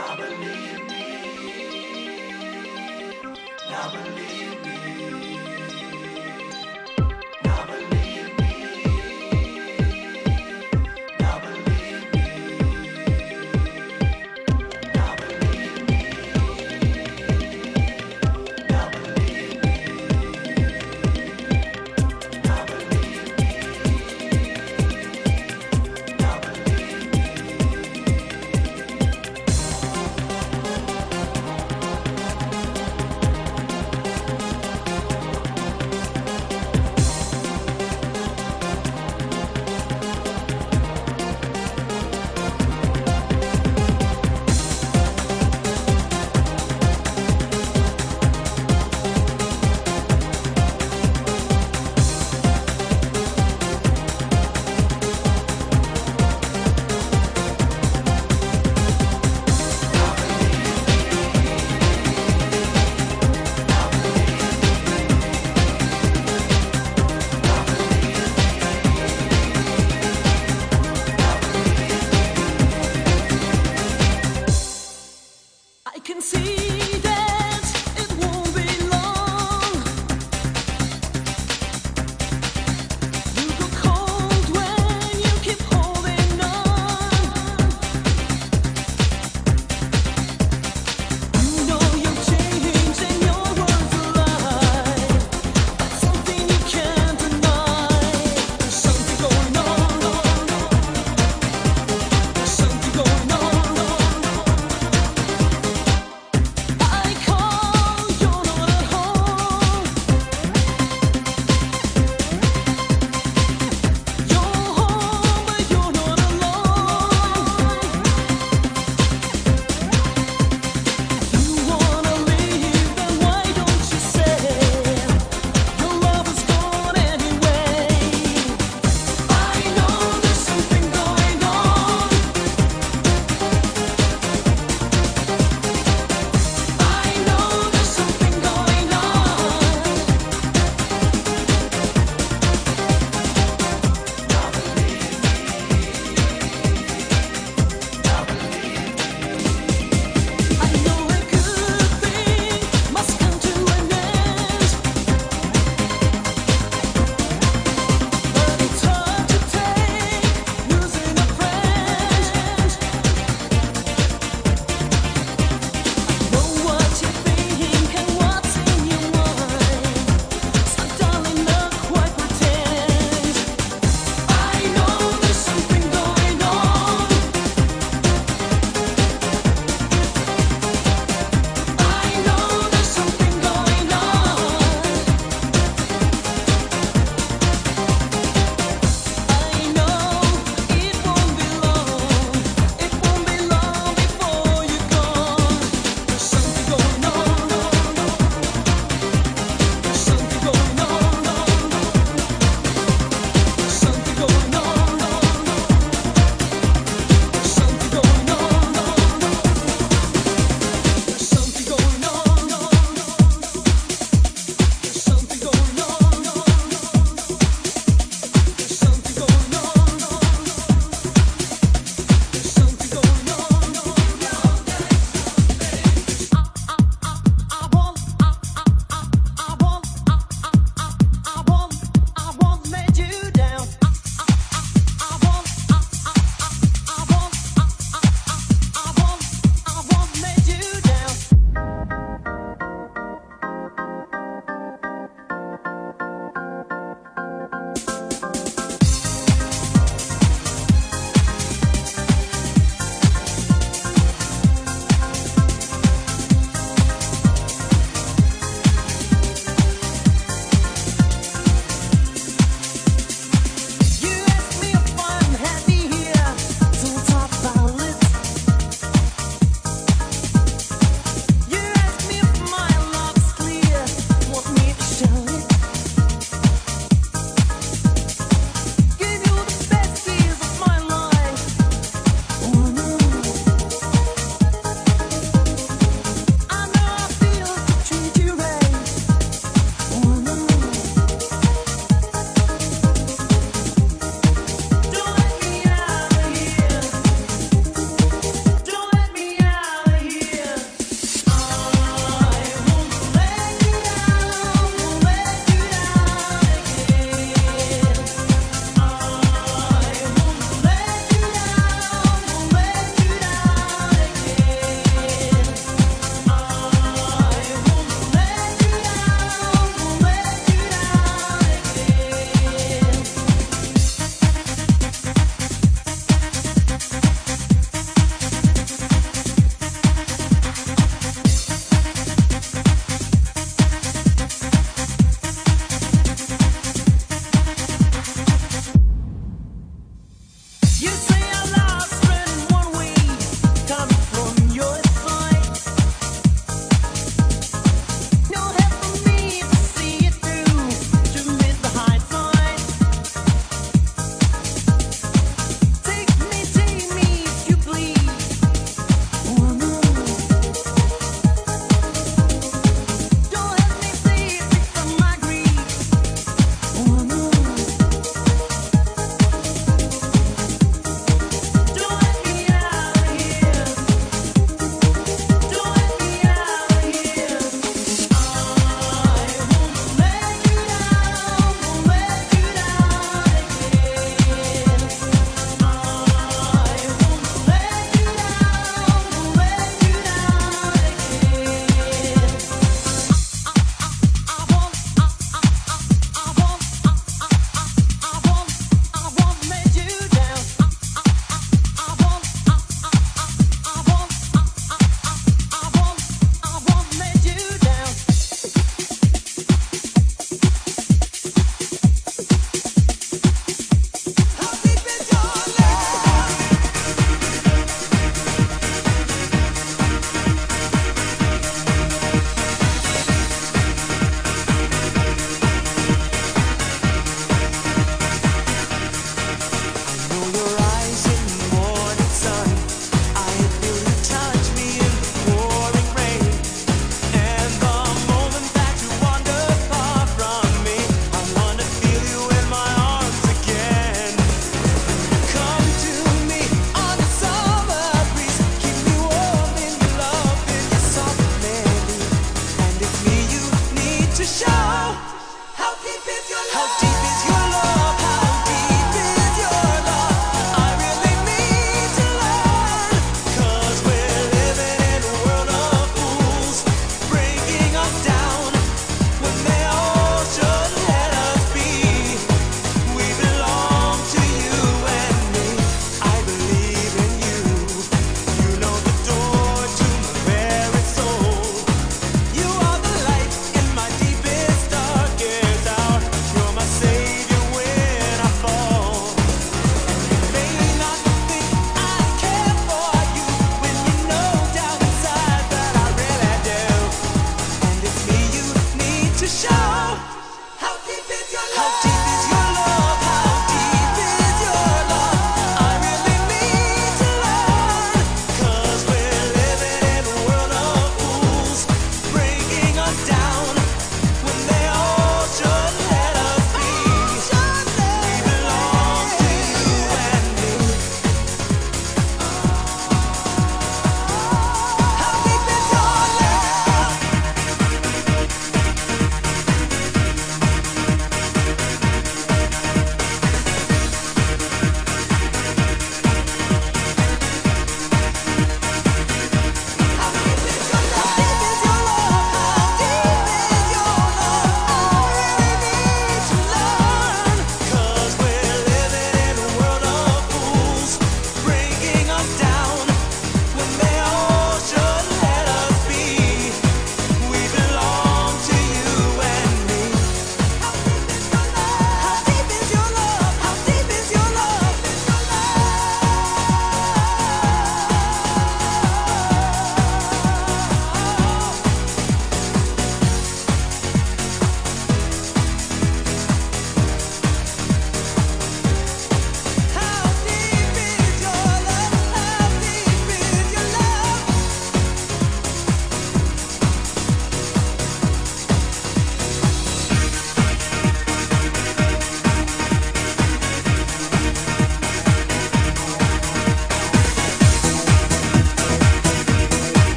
Now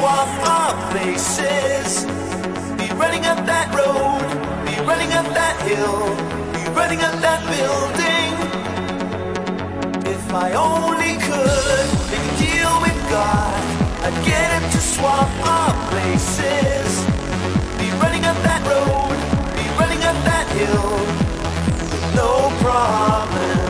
Swap our places. Be running up that road, be running up that hill, be running up that building. If I only could make a deal with God, I'd get him to swap our places. Be running up that road, be running up that hill, no problem.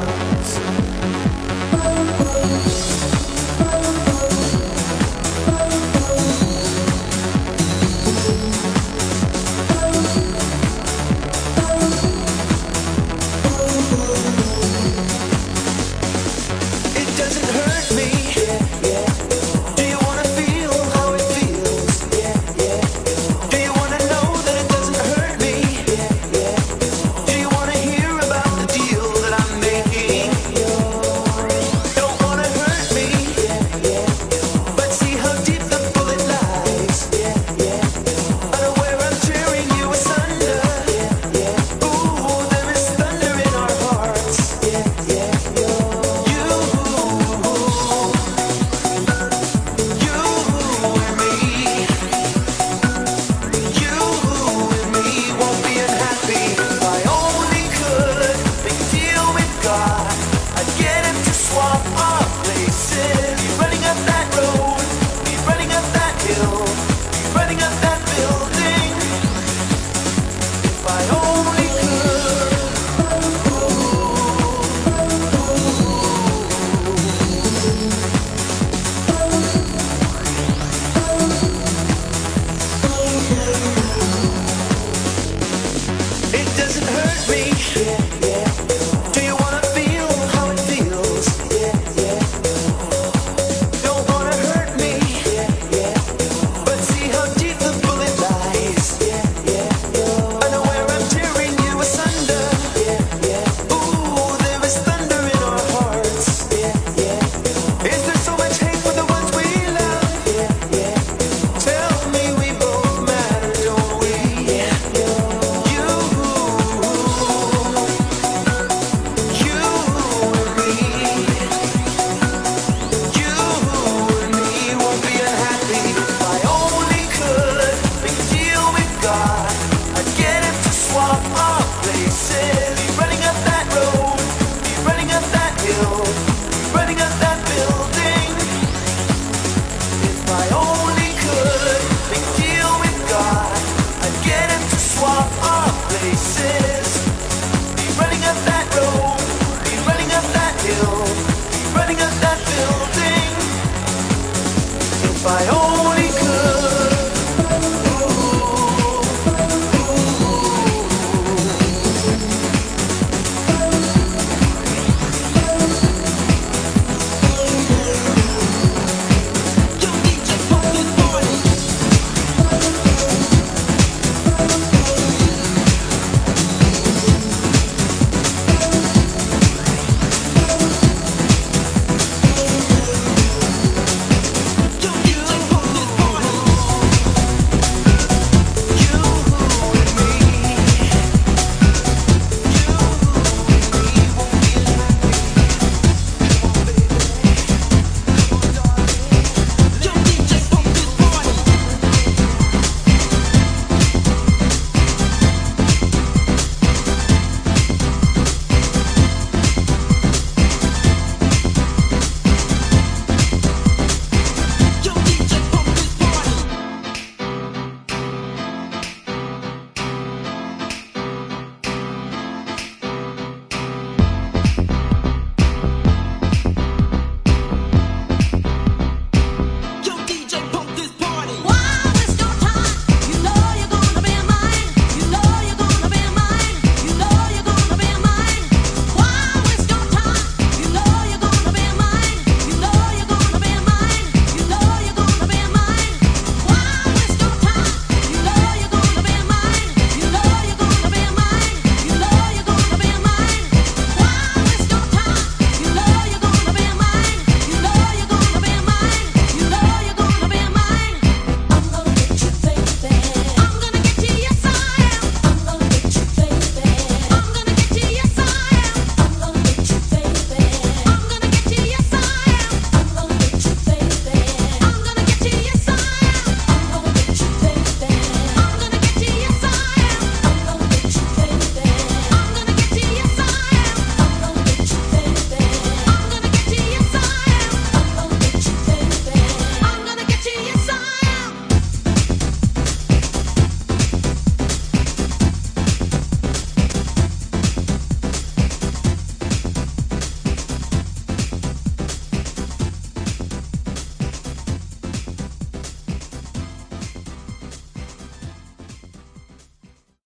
If